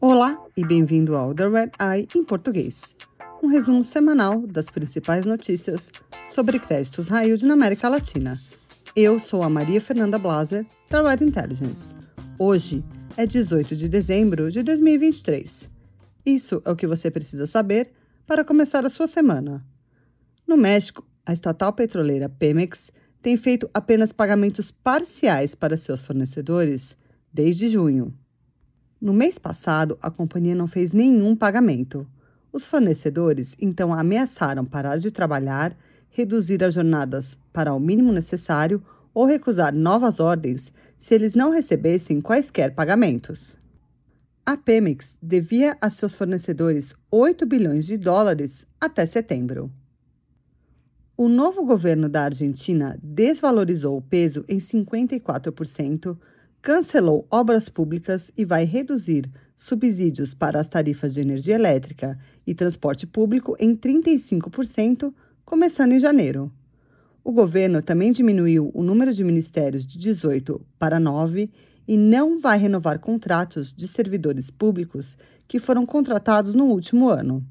Olá e bem-vindo ao The Red Eye em português, um resumo semanal das principais notícias sobre créditos yield na América Latina. Eu sou a Maria Fernanda Blaser, da Red Intelligence. Hoje é 18 de dezembro de 2023. Isso é o que você precisa saber para começar a sua semana. No México, a estatal petroleira Pemex tem feito apenas pagamentos parciais para seus fornecedores desde junho. No mês passado, a companhia não fez nenhum pagamento. Os fornecedores então ameaçaram parar de trabalhar, reduzir as jornadas para o mínimo necessário ou recusar novas ordens se eles não recebessem quaisquer pagamentos. A Pemex devia a seus fornecedores 8 bilhões de dólares até setembro. O novo governo da Argentina desvalorizou o peso em 54%, cancelou obras públicas e vai reduzir subsídios para as tarifas de energia elétrica e transporte público em 35%, começando em janeiro. O governo também diminuiu o número de ministérios de 18 para 9 e não vai renovar contratos de servidores públicos que foram contratados no último ano.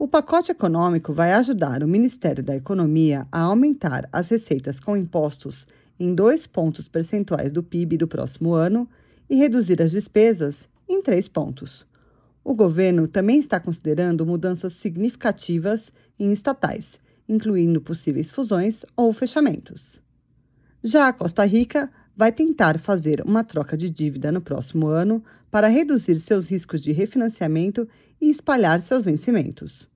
O pacote econômico vai ajudar o Ministério da Economia a aumentar as receitas com impostos em dois pontos percentuais do PIB do próximo ano e reduzir as despesas em três pontos. O governo também está considerando mudanças significativas em estatais, incluindo possíveis fusões ou fechamentos. Já a Costa Rica vai tentar fazer uma troca de dívida no próximo ano para reduzir seus riscos de refinanciamento e espalhar seus vencimentos.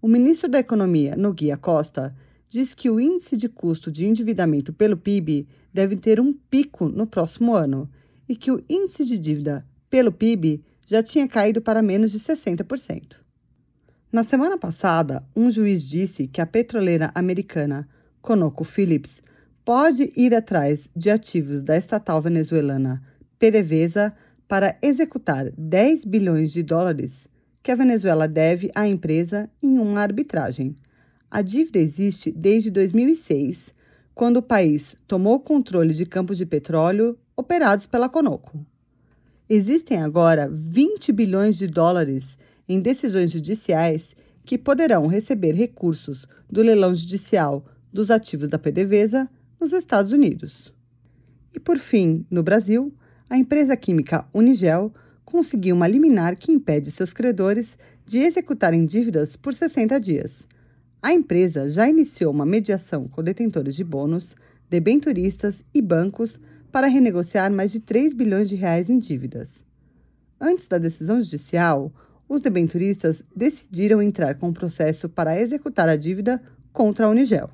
O ministro da Economia, Noguia Costa, diz que o índice de custo de endividamento pelo PIB deve ter um pico no próximo ano e que o índice de dívida pelo PIB já tinha caído para menos de 60%. Na semana passada, um juiz disse que a petroleira americana ConocoPhillips pode ir atrás de ativos da estatal venezuelana PDVSA para executar 10 bilhões de dólares que a Venezuela deve à empresa em uma arbitragem. A dívida existe desde 2006, quando o país tomou controle de campos de petróleo operados pela Conoco. Existem agora 20 bilhões de dólares em decisões judiciais que poderão receber recursos do leilão judicial dos ativos da PDVSA nos Estados Unidos. E por fim, no Brasil, a empresa química Unigel conseguiu uma liminar que impede seus credores de executarem dívidas por 60 dias. A empresa já iniciou uma mediação com detentores de bônus, debenturistas e bancos para renegociar mais de 3 bilhões de reais em dívidas. Antes da decisão judicial, os debenturistas decidiram entrar com um processo para executar a dívida contra a Unigel.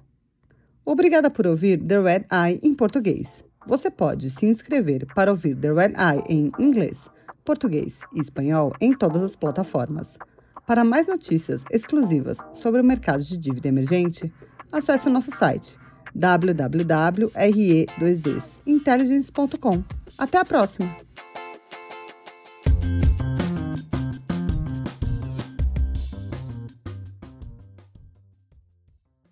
Obrigada por ouvir The Red Eye em português. Você pode se inscrever para ouvir The Red Eye em inglês português e espanhol em todas as plataformas. Para mais notícias exclusivas sobre o mercado de dívida emergente, acesse o nosso site www.re2dintelligence.com. Até a próxima!